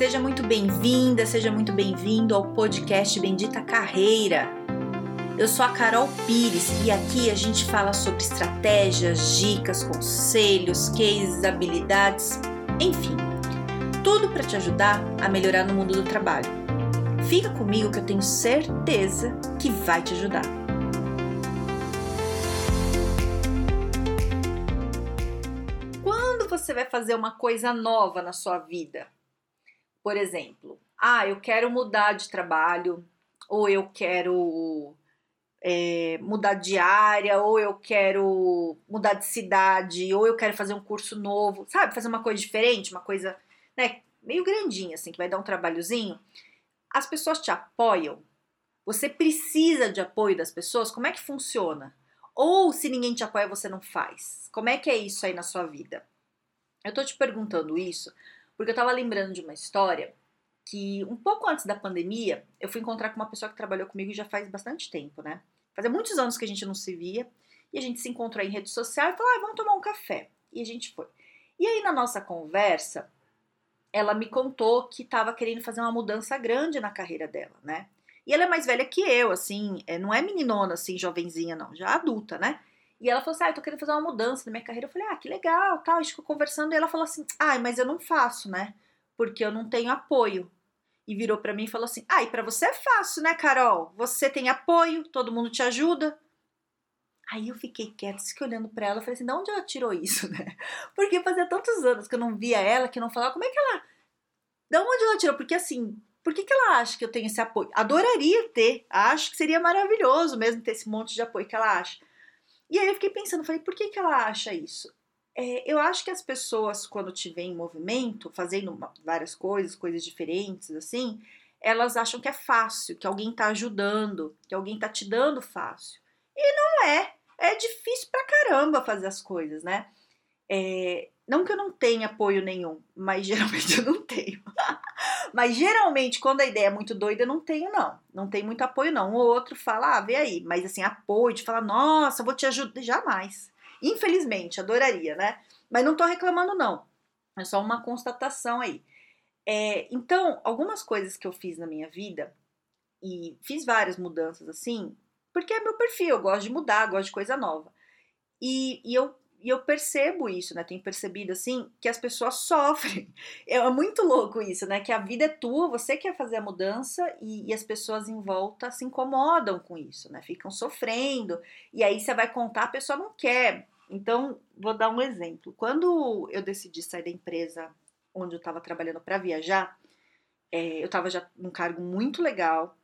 Seja muito bem-vinda, seja muito bem-vindo ao podcast Bendita Carreira. Eu sou a Carol Pires e aqui a gente fala sobre estratégias, dicas, conselhos, cases, habilidades, enfim, tudo para te ajudar a melhorar no mundo do trabalho. Fica comigo que eu tenho certeza que vai te ajudar. Quando você vai fazer uma coisa nova na sua vida? Por exemplo, ah, eu quero mudar de trabalho, ou eu quero é, mudar de área, ou eu quero mudar de cidade, ou eu quero fazer um curso novo, sabe? Fazer uma coisa diferente, uma coisa né, meio grandinha, assim, que vai dar um trabalhozinho. As pessoas te apoiam. Você precisa de apoio das pessoas? Como é que funciona? Ou se ninguém te apoia, você não faz? Como é que é isso aí na sua vida? Eu tô te perguntando isso porque eu tava lembrando de uma história que um pouco antes da pandemia, eu fui encontrar com uma pessoa que trabalhou comigo já faz bastante tempo, né? Fazia muitos anos que a gente não se via e a gente se encontrou em rede social e falou: ah, vamos tomar um café. E a gente foi. E aí, na nossa conversa, ela me contou que estava querendo fazer uma mudança grande na carreira dela, né? E ela é mais velha que eu, assim, é, não é meninona, assim, jovenzinha, não, já adulta, né? E ela falou assim: Ah, eu tô querendo fazer uma mudança na minha carreira. Eu falei: Ah, que legal, tal. A gente ficou conversando e ela falou assim: Ah, mas eu não faço, né? Porque eu não tenho apoio. E virou para mim e falou assim: Ah, e pra você é fácil, né, Carol? Você tem apoio, todo mundo te ajuda. Aí eu fiquei quieta, fiquei olhando para ela, falei assim, de onde ela tirou isso, né? Porque fazia tantos anos que eu não via ela, que não falava, como é que ela... De onde ela tirou? Porque assim, por que, que ela acha que eu tenho esse apoio? Adoraria ter, acho que seria maravilhoso mesmo ter esse monte de apoio que ela acha. E aí eu fiquei pensando, falei, por que, que ela acha isso? É, eu acho que as pessoas, quando te veem em movimento, fazendo várias coisas, coisas diferentes, assim, elas acham que é fácil, que alguém tá ajudando, que alguém tá te dando fácil. E não é. É difícil pra caramba fazer as coisas, né? É, não que eu não tenha apoio nenhum, mas geralmente eu não tenho. Mas geralmente, quando a ideia é muito doida, eu não tenho, não. Não tem muito apoio, não. Ou outro fala, ah, vê aí. Mas assim, apoio de falar, nossa, vou te ajudar. Jamais. Infelizmente, adoraria, né? Mas não tô reclamando, não. É só uma constatação aí. É, então, algumas coisas que eu fiz na minha vida, e fiz várias mudanças assim, porque é meu perfil, eu gosto de mudar, gosto de coisa nova. E, e eu e eu percebo isso, né? Tenho percebido assim que as pessoas sofrem. É muito louco isso, né? Que a vida é tua, você quer fazer a mudança e, e, as pessoas em volta se incomodam com isso, né? Ficam sofrendo. E aí você vai contar, a pessoa não quer. Então, vou dar um exemplo. Quando eu decidi sair da empresa onde eu estava trabalhando para viajar, é, eu estava já num cargo muito legal,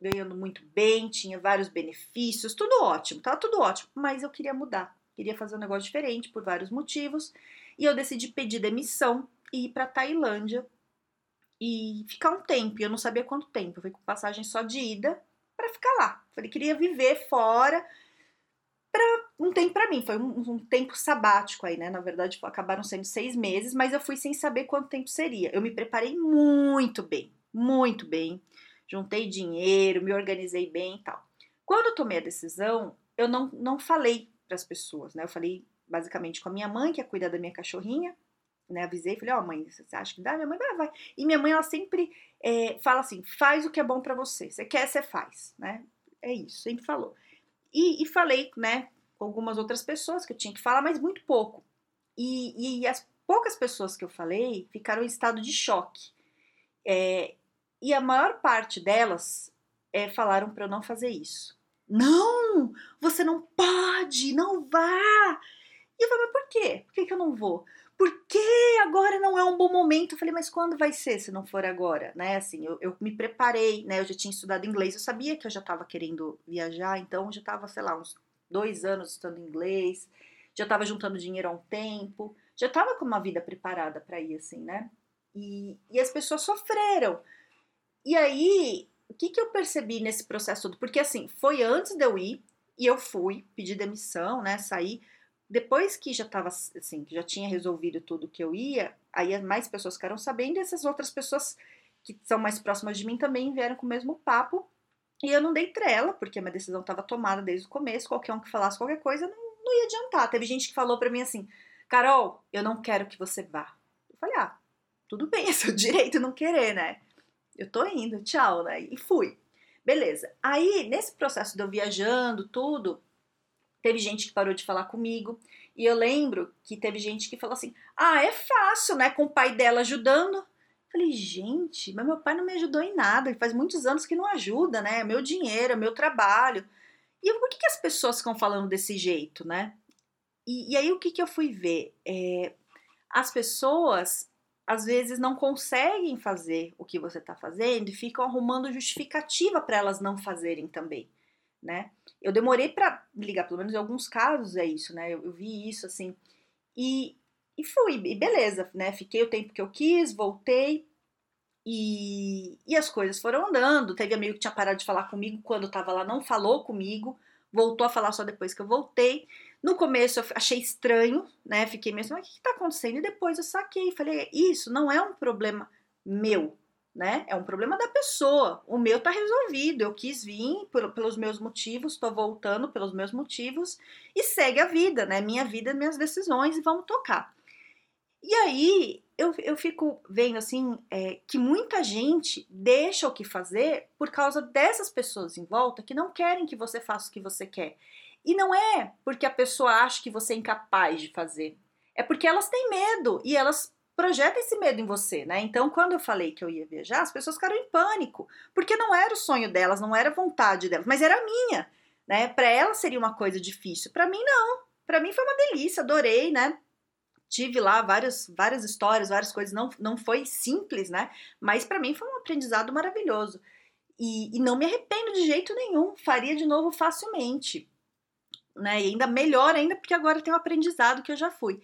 ganhando muito bem, tinha vários benefícios, tudo ótimo, tava tudo ótimo, mas eu queria mudar queria fazer um negócio diferente por vários motivos, e eu decidi pedir demissão e ir para Tailândia e ficar um tempo. E eu não sabia quanto tempo, eu fui com passagem só de ida para ficar lá. Falei, queria viver fora para um tempo para mim, foi um, um, tempo sabático aí, né? Na verdade, acabaram sendo seis meses, mas eu fui sem saber quanto tempo seria. Eu me preparei muito bem, muito bem. Juntei dinheiro, me organizei bem e tal. Quando eu tomei a decisão, eu não, não falei para as pessoas, né? Eu falei basicamente com a minha mãe, que é cuidar da minha cachorrinha, né? Avisei, falei, ó, oh, mãe, você acha que dá? Minha mãe vai, vai. E minha mãe, ela sempre é, fala assim: faz o que é bom para você. Você quer, você faz, né? É isso, sempre falou. E, e, falei, né, com algumas outras pessoas que eu tinha que falar, mas muito pouco. E, e as poucas pessoas que eu falei ficaram em estado de choque. É, e a maior parte delas é, falaram para eu não fazer isso. Não, você não pode, não vá. E eu falei, mas por quê? Por que, que eu não vou? Porque agora não é um bom momento. Eu falei, mas quando vai ser se não for agora? Né? Assim, eu, eu me preparei, né? Eu já tinha estudado inglês, eu sabia que eu já estava querendo viajar, então eu já estava, sei lá, uns dois anos estudando inglês, já estava juntando dinheiro há um tempo, já estava com uma vida preparada para ir, assim, né? E, e as pessoas sofreram. E aí o que, que eu percebi nesse processo todo? Porque assim, foi antes de eu ir e eu fui pedir demissão, né? Saí. Depois que já tava assim, que já tinha resolvido tudo que eu ia, aí mais pessoas ficaram sabendo e essas outras pessoas que são mais próximas de mim também vieram com o mesmo papo. E eu não dei trela, porque a minha decisão estava tomada desde o começo. Qualquer um que falasse qualquer coisa não, não ia adiantar. Teve gente que falou para mim assim: Carol, eu não quero que você vá. Eu falei: ah, tudo bem, é seu direito não querer, né? Eu tô indo, tchau, né? E fui. Beleza. Aí, nesse processo de eu viajando, tudo, teve gente que parou de falar comigo. E eu lembro que teve gente que falou assim: ah, é fácil, né? Com o pai dela ajudando. Falei, gente, mas meu pai não me ajudou em nada. Ele faz muitos anos que não ajuda, né? É meu dinheiro, é meu trabalho. E por que, que as pessoas ficam falando desse jeito, né? E, e aí o que, que eu fui ver? É, as pessoas às vezes não conseguem fazer o que você está fazendo e ficam arrumando justificativa para elas não fazerem também, né? Eu demorei para ligar, pelo menos em alguns casos é isso, né? Eu, eu vi isso assim e, e fui, e beleza, né? Fiquei o tempo que eu quis, voltei e, e as coisas foram andando. Teve amigo que tinha parado de falar comigo quando eu tava lá, não falou comigo, voltou a falar só depois que eu voltei. No começo eu achei estranho, né? Fiquei mesmo, mas o que está acontecendo? E depois eu saquei, falei, isso não é um problema meu, né? É um problema da pessoa. O meu tá resolvido. Eu quis vir por, pelos meus motivos, tô voltando pelos meus motivos e segue a vida, né? Minha vida, minhas decisões e vamos tocar. E aí eu, eu fico vendo assim é, que muita gente deixa o que fazer por causa dessas pessoas em volta que não querem que você faça o que você quer. E não é porque a pessoa acha que você é incapaz de fazer. É porque elas têm medo e elas projetam esse medo em você, né? Então, quando eu falei que eu ia viajar, as pessoas ficaram em pânico, porque não era o sonho delas, não era a vontade delas, mas era a minha, né? Para elas seria uma coisa difícil, para mim não. Para mim foi uma delícia, adorei, né? Tive lá várias, várias histórias, várias coisas, não, não foi simples, né? Mas para mim foi um aprendizado maravilhoso. E, e não me arrependo de jeito nenhum, faria de novo facilmente né? E ainda melhor ainda porque agora tem o aprendizado que eu já fui.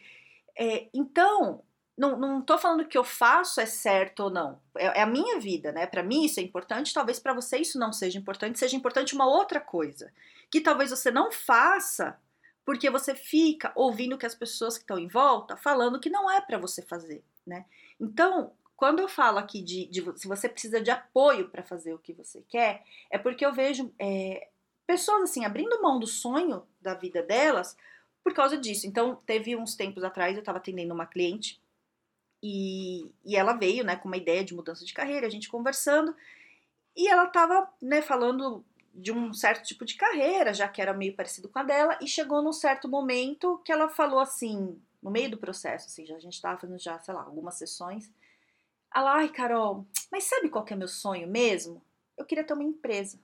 É, então, não, não tô falando que eu faço é certo ou não. É, é a minha vida, né? Para mim isso é importante, talvez para você isso não seja importante, seja importante uma outra coisa. Que talvez você não faça porque você fica ouvindo que as pessoas que estão em volta falando que não é para você fazer, né? Então, quando eu falo aqui de, de se você precisa de apoio para fazer o que você quer, é porque eu vejo é, pessoas assim abrindo mão do sonho da vida delas por causa disso. Então, teve uns tempos atrás, eu estava atendendo uma cliente e, e ela veio, né, com uma ideia de mudança de carreira, a gente conversando, e ela estava, né, falando de um certo tipo de carreira, já que era meio parecido com a dela, e chegou num certo momento que ela falou assim, no meio do processo, assim, já, a gente estava fazendo já, sei lá, algumas sessões, ela, ai, Carol, mas sabe qual que é meu sonho mesmo? Eu queria ter uma empresa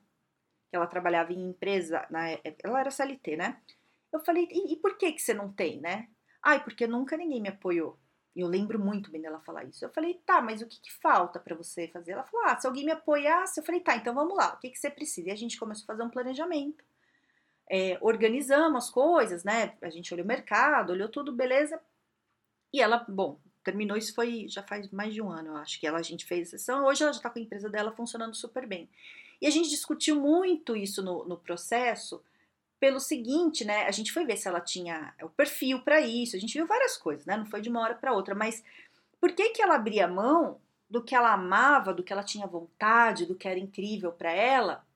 que ela trabalhava em empresa, na, ela era CLT, né? Eu falei, e, e, por que que você não tem, né? Ai, porque nunca ninguém me apoiou. E eu lembro muito bem dela falar isso. Eu falei, tá, mas o que, que falta para você fazer? Ela falou, ah, se alguém me apoiasse. Eu falei, tá, então vamos lá, o que, que você precisa? E a gente começou a fazer um planejamento. É, organizamos as coisas, né? A gente olhou o mercado, olhou tudo, beleza. E ela, bom, terminou isso foi já faz mais de um ano, eu acho que ela a gente fez a sessão. Hoje ela já está com a empresa dela funcionando super bem. E a gente discutiu muito isso no, no processo, pelo seguinte, né? A gente foi ver se ela tinha o perfil para isso, a gente viu várias coisas, né? Não foi de uma hora para outra, mas por que que ela abria mão do que ela amava, do que ela tinha vontade, do que era incrível para ela?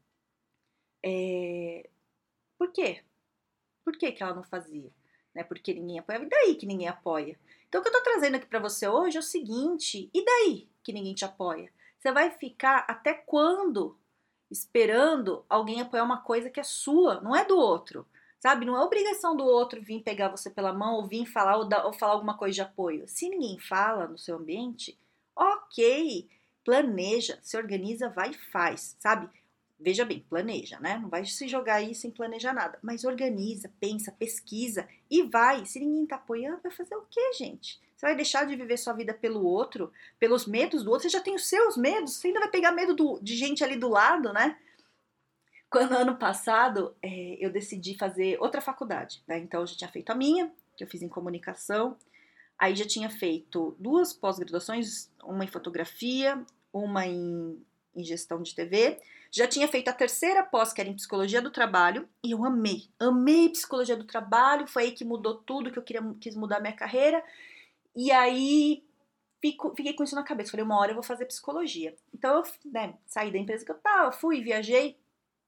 É... Por quê? Por que que ela não fazia? Né? Porque ninguém apoiava. E daí que ninguém apoia? Então, o que eu tô trazendo aqui para você hoje é o seguinte: e daí que ninguém te apoia? Você vai ficar até quando esperando alguém apoiar uma coisa que é sua, não é do outro. Sabe? Não é obrigação do outro vir pegar você pela mão ou vir falar ou, ou falar alguma coisa de apoio. Se ninguém fala no seu ambiente, ok, planeja, se organiza, vai e faz, sabe? Veja bem, planeja, né? Não vai se jogar aí sem planejar nada. Mas organiza, pensa, pesquisa e vai. Se ninguém tá apoiando, vai fazer o quê, gente? Você vai deixar de viver sua vida pelo outro, pelos medos do outro? Você já tem os seus medos, você ainda vai pegar medo do, de gente ali do lado, né? Quando ano passado é, eu decidi fazer outra faculdade, né? Então eu já tinha feito a minha, que eu fiz em comunicação, aí já tinha feito duas pós-graduações, uma em fotografia, uma em, em gestão de TV já tinha feito a terceira pós, que era em psicologia do trabalho, e eu amei. Amei psicologia do trabalho, foi aí que mudou tudo, que eu queria, quis mudar minha carreira. E aí fico, fiquei com isso na cabeça. Falei, uma hora eu vou fazer psicologia. Então eu né, saí da empresa que eu tava, fui, viajei,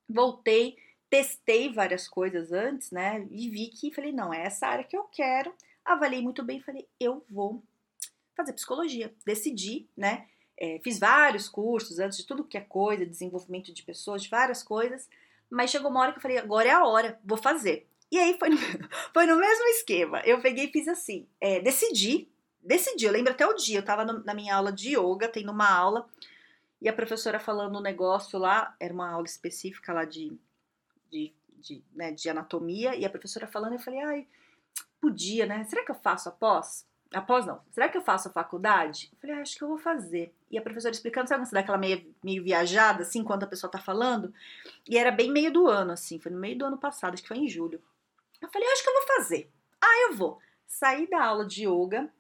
voltei, testei várias coisas antes, né? E vi que falei, não, é essa área que eu quero. Avaliei muito bem, falei, eu vou fazer psicologia. Decidi, né? É, fiz vários cursos antes de tudo que é coisa, desenvolvimento de pessoas, de várias coisas, mas chegou uma hora que eu falei, agora é a hora, vou fazer. E aí foi no, foi no mesmo esquema. Eu peguei e fiz assim, é, decidi, decidi, eu lembro até o dia, eu tava no, na minha aula de yoga, tendo uma aula, e a professora falando um negócio lá, era uma aula específica lá de, de, de, né, de anatomia, e a professora falando, eu falei, ai, podia, né? Será que eu faço após? Após não. Será que eu faço a faculdade? Eu falei, ah, acho que eu vou fazer. E a professora explicando, sabe quando você dá aquela meio, meio viajada, assim, enquanto a pessoa tá falando? E era bem meio do ano, assim, foi no meio do ano passado, acho que foi em julho. Eu falei, acho que eu vou fazer. Ah, eu vou. Saí da aula de yoga,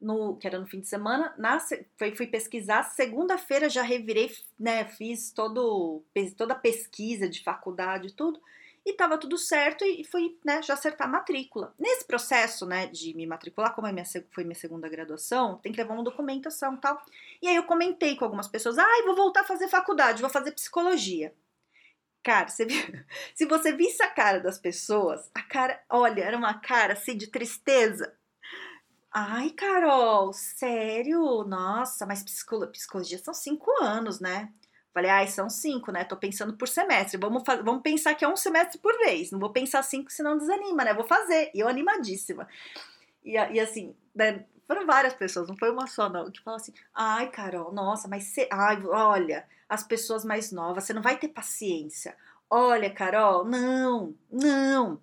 no, que era no fim de semana, na, fui, fui pesquisar, segunda-feira já revirei, né, fiz todo, toda a pesquisa de faculdade e tudo, e tava tudo certo e fui, né, já acertar a matrícula. Nesse processo, né, de me matricular, como é minha, foi minha segunda graduação, tem que levar uma documentação e tal. E aí eu comentei com algumas pessoas, ah, vou voltar a fazer faculdade, vou fazer psicologia. Cara, você viu, se você visse a cara das pessoas, a cara, olha, era uma cara assim de tristeza. Ai, Carol, sério? Nossa, mas psicologia são cinco anos, né? Falei, ai, são cinco, né? Tô pensando por semestre. Vamos, vamos pensar que é um semestre por vez. Não vou pensar cinco, senão desanima, né? Vou fazer. E eu animadíssima. E, e assim, né? foram várias pessoas, não foi uma só, não, que falam assim: ai, Carol, nossa, mas você. Ai, olha, as pessoas mais novas, você não vai ter paciência. Olha, Carol, não, não.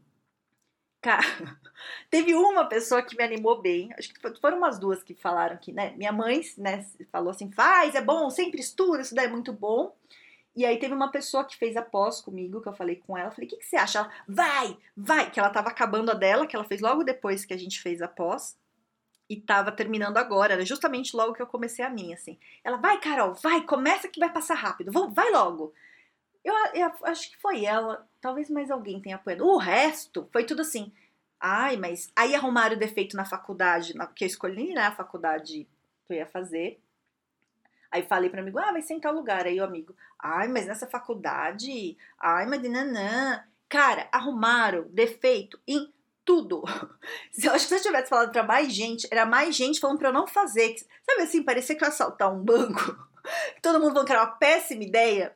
Cara, teve uma pessoa que me animou bem, acho que foram umas duas que falaram que, né? Minha mãe, né, falou assim: faz, é bom, sempre estuda, isso daí é muito bom. E aí teve uma pessoa que fez a pós comigo, que eu falei com ela, falei, o que, que você acha? Ela, vai, vai, que ela tava acabando a dela, que ela fez logo depois que a gente fez a pós, e tava terminando agora, era justamente logo que eu comecei a minha, assim. Ela, vai, Carol, vai, começa que vai passar rápido, vai logo. Eu, eu, acho que foi ela, talvez mais alguém tenha apoiado. O resto foi tudo assim. Ai, mas aí arrumaram o defeito na faculdade, na, que eu escolhi, né, a faculdade que eu ia fazer. Aí falei para amigo, ah, vai em tal lugar. Aí o amigo, ai, mas nessa faculdade, ai, mas nanã. Cara, arrumaram defeito em tudo. Eu acho que se eu tivesse falado para mais gente, era mais gente falando para eu não fazer. Sabe assim, parecia que eu ia assaltar um banco. Todo mundo falando que era uma péssima ideia.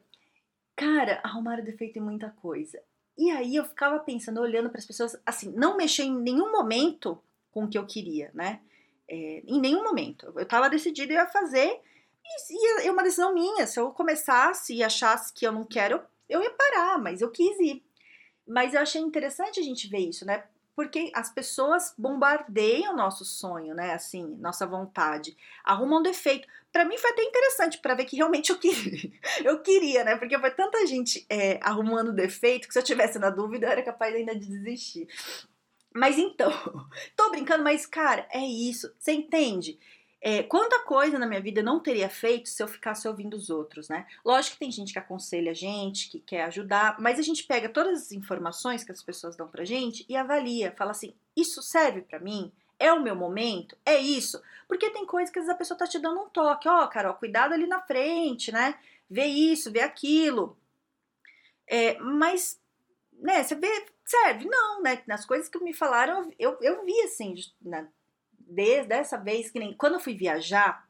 Cara, arrumaram defeito em muita coisa. E aí eu ficava pensando, olhando para as pessoas, assim, não mexer em nenhum momento com o que eu queria, né? É, em nenhum momento. Eu estava decidida, eu ia fazer, e, e é uma decisão minha. Se eu começasse e achasse que eu não quero, eu ia parar, mas eu quis ir. Mas eu achei interessante a gente ver isso, né? Porque as pessoas bombardeiam nosso sonho, né? Assim, nossa vontade, arrumam defeito. Para mim foi até interessante para ver que realmente eu queria, eu queria, né? Porque foi tanta gente é, arrumando defeito que se eu tivesse na dúvida eu era capaz ainda de desistir. Mas então, tô brincando, mas cara, é isso. Você entende? É, quanta coisa na minha vida eu não teria feito se eu ficasse ouvindo os outros, né? Lógico que tem gente que aconselha a gente, que quer ajudar, mas a gente pega todas as informações que as pessoas dão pra gente e avalia, fala assim: isso serve para mim? É o meu momento? É isso? Porque tem coisas que às vezes a pessoa tá te dando um toque, ó, oh, Carol, cuidado ali na frente, né? Vê isso, vê aquilo. É, mas, né, você vê, serve? Não, né? Nas coisas que me falaram, eu, eu vi assim, né? Desde dessa vez que nem quando eu fui viajar,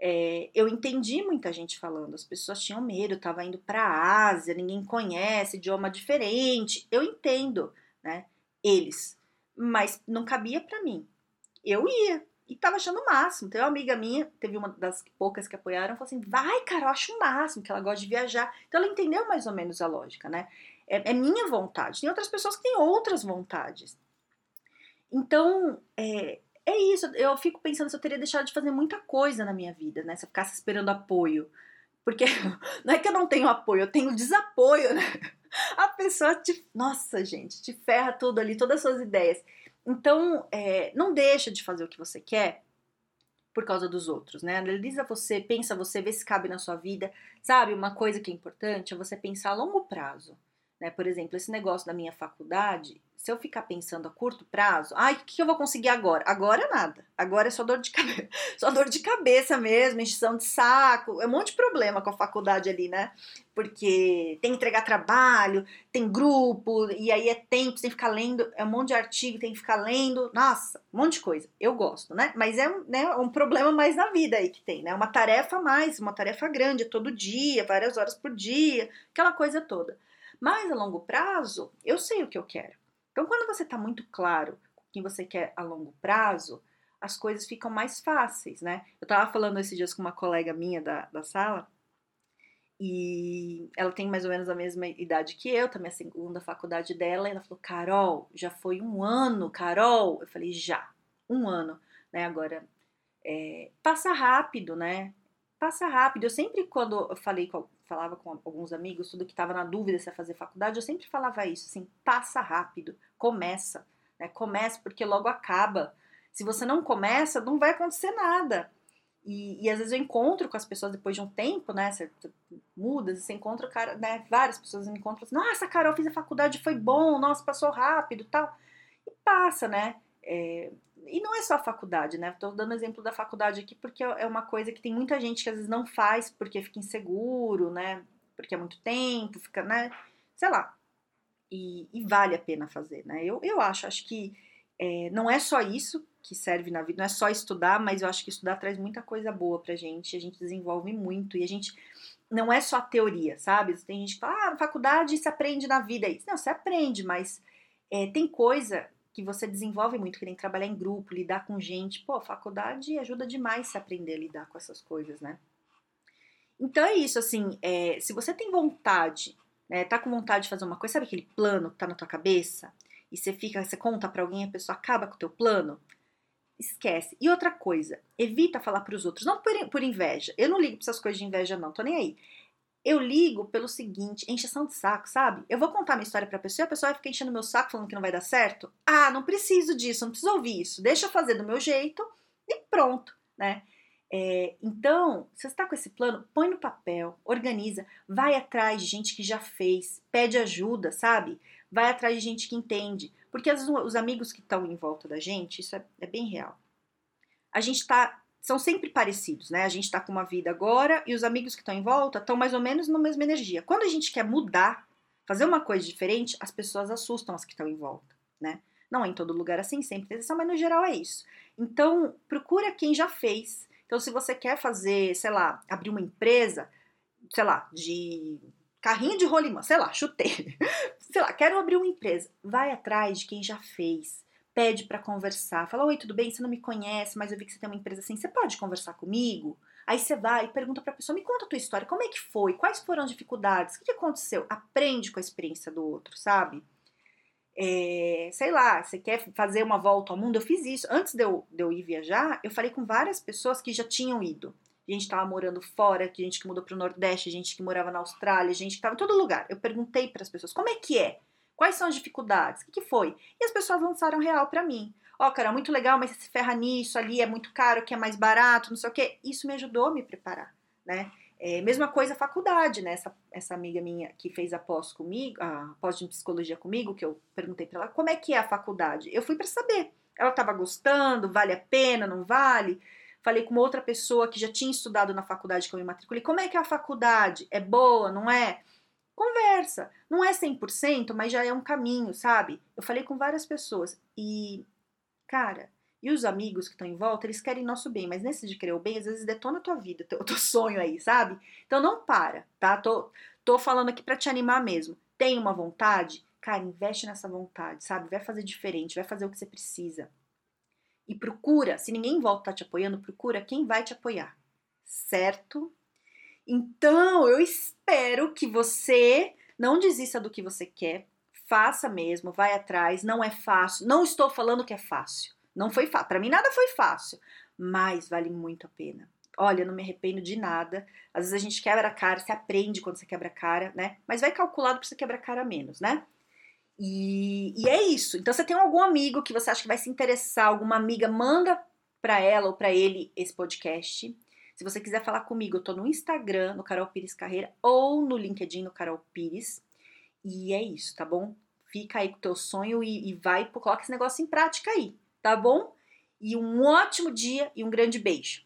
é, eu entendi muita gente falando. As pessoas tinham medo, tava indo para a Ásia, ninguém conhece, idioma diferente. Eu entendo, né? Eles, mas não cabia para mim. Eu ia e tava achando o máximo. Tem uma amiga minha, teve uma das poucas que apoiaram, falou assim: vai, cara, eu acho o máximo, que ela gosta de viajar. Então ela entendeu mais ou menos a lógica, né? É, é minha vontade. Tem outras pessoas que têm outras vontades. Então, é, é isso, eu fico pensando se eu teria deixado de fazer muita coisa na minha vida, né? Se eu ficasse esperando apoio. Porque não é que eu não tenho apoio, eu tenho desapoio, né? A pessoa te. Nossa, gente, te ferra tudo ali, todas as suas ideias. Então, é, não deixa de fazer o que você quer por causa dos outros, né? Analisa você, pensa você, vê se cabe na sua vida. Sabe, uma coisa que é importante é você pensar a longo prazo. Né? Por exemplo, esse negócio da minha faculdade, se eu ficar pensando a curto prazo, ai, o que eu vou conseguir agora? Agora nada. Agora é só dor de cabeça, só dor de cabeça mesmo, encheção de saco, é um monte de problema com a faculdade ali, né? Porque tem que entregar trabalho, tem grupo, e aí é tempo, você tem que ficar lendo, é um monte de artigo, tem que ficar lendo, nossa, um monte de coisa. Eu gosto, né? Mas é né, um problema mais na vida aí que tem, né? Uma tarefa a mais, uma tarefa grande, todo dia, várias horas por dia, aquela coisa toda. Mas a longo prazo, eu sei o que eu quero. Então, quando você está muito claro o que você quer a longo prazo, as coisas ficam mais fáceis, né? Eu estava falando esses dias com uma colega minha da, da sala, e ela tem mais ou menos a mesma idade que eu, também a segunda faculdade dela, e ela falou: Carol, já foi um ano, Carol. Eu falei: já, um ano, né? Agora, é, passa rápido, né? Passa rápido. Eu sempre, quando eu falei falava com alguns amigos, tudo que estava na dúvida se ia fazer faculdade, eu sempre falava isso, assim, passa rápido, começa, né? Começa porque logo acaba. Se você não começa, não vai acontecer nada. E, e, às vezes eu encontro com as pessoas depois de um tempo, né? Você muda, você encontra cara, né? Várias pessoas me encontram assim, nossa, Carol, fiz a faculdade, foi bom, nossa, passou rápido tal. E passa, né? É, e não é só a faculdade, né? Estou dando exemplo da faculdade aqui porque é uma coisa que tem muita gente que às vezes não faz porque fica inseguro, né? Porque é muito tempo, fica, né? Sei lá. E, e vale a pena fazer, né? Eu, eu acho, acho que é, não é só isso que serve na vida, não é só estudar, mas eu acho que estudar traz muita coisa boa pra gente, a gente desenvolve muito e a gente não é só a teoria, sabe? Tem gente que fala, ah, faculdade se aprende na vida. Não, você aprende, mas é, tem coisa que você desenvolve muito, que tem que trabalhar em grupo, lidar com gente. Pô, faculdade ajuda demais se aprender a lidar com essas coisas, né? Então é isso, assim, é, se você tem vontade, né, tá com vontade de fazer uma coisa, sabe aquele plano que tá na tua cabeça? E você fica, você conta para alguém, a pessoa acaba com o teu plano? Esquece. E outra coisa, evita falar para os outros, não por, por inveja. Eu não ligo pra essas coisas de inveja, não, tô nem aí. Eu ligo pelo seguinte, encheção de saco, sabe? Eu vou contar minha história pra pessoa e a pessoa vai ficar enchendo meu saco falando que não vai dar certo. Ah, não preciso disso, não preciso ouvir isso. Deixa eu fazer do meu jeito e pronto, né? É, então, se você está com esse plano, põe no papel, organiza, vai atrás de gente que já fez, pede ajuda, sabe? Vai atrás de gente que entende. Porque vezes os amigos que estão em volta da gente, isso é, é bem real. A gente está são sempre parecidos, né? A gente tá com uma vida agora e os amigos que estão em volta estão mais ou menos na mesma energia. Quando a gente quer mudar, fazer uma coisa diferente, as pessoas assustam as que estão em volta, né? Não é em todo lugar assim, sempre tem exceção, mas no geral é isso. Então, procura quem já fez. Então, se você quer fazer, sei lá, abrir uma empresa, sei lá, de carrinho de rolimã, sei lá, chutei. sei lá, quero abrir uma empresa. Vai atrás de quem já fez pede para conversar, fala: Oi, tudo bem? Você não me conhece, mas eu vi que você tem uma empresa assim, você pode conversar comigo? Aí você vai e pergunta para a pessoa: Me conta a tua história, como é que foi? Quais foram as dificuldades? O que, aconteceu? Aprende com a experiência do outro, sabe? É, sei lá, você quer fazer uma volta ao mundo? Eu fiz isso. Antes de eu, de eu ir viajar, eu falei com várias pessoas que já tinham ido. Gente estava morando fora, gente que mudou para o Nordeste, gente que morava na Austrália, gente que estava em todo lugar. Eu perguntei para as pessoas: como é que é? Quais são as dificuldades? O que, que foi? E as pessoas lançaram real para mim. Ó, oh, cara, muito legal, mas você se ferra nisso, ali é muito caro, que é mais barato, não sei o quê. Isso me ajudou a me preparar, né? É, mesma coisa a faculdade, né? Essa, essa amiga minha que fez a pós comigo, a pós de psicologia comigo, que eu perguntei para ela como é que é a faculdade. Eu fui para saber. Ela estava gostando, vale a pena, não vale? Falei com uma outra pessoa que já tinha estudado na faculdade que eu me matriculei. Como é que é a faculdade? É boa, não é? Conversa. Não é 100%, mas já é um caminho, sabe? Eu falei com várias pessoas e, cara, e os amigos que estão em volta, eles querem nosso bem, mas nesse de querer o bem, às vezes detona a tua vida, o teu sonho aí, sabe? Então não para, tá? Tô, tô falando aqui para te animar mesmo. Tem uma vontade? Cara, investe nessa vontade, sabe? Vai fazer diferente, vai fazer o que você precisa. E procura, se ninguém em volta tá te apoiando, procura quem vai te apoiar, certo? Então, eu espero que você não desista do que você quer, faça mesmo, vai atrás, não é fácil. Não estou falando que é fácil. Não foi fácil. Para mim nada foi fácil, mas vale muito a pena. Olha, não me arrependo de nada. Às vezes a gente quebra a cara, você aprende quando você quebra a cara, né? Mas vai calculado para você quebrar a cara menos, né? E, e, é isso. Então, você tem algum amigo que você acha que vai se interessar, alguma amiga, manda para ela ou para ele esse podcast. Se você quiser falar comigo, eu tô no Instagram, no Carol Pires Carreira, ou no LinkedIn, no Carol Pires. E é isso, tá bom? Fica aí com o teu sonho e, e vai, coloca esse negócio em prática aí, tá bom? E um ótimo dia e um grande beijo.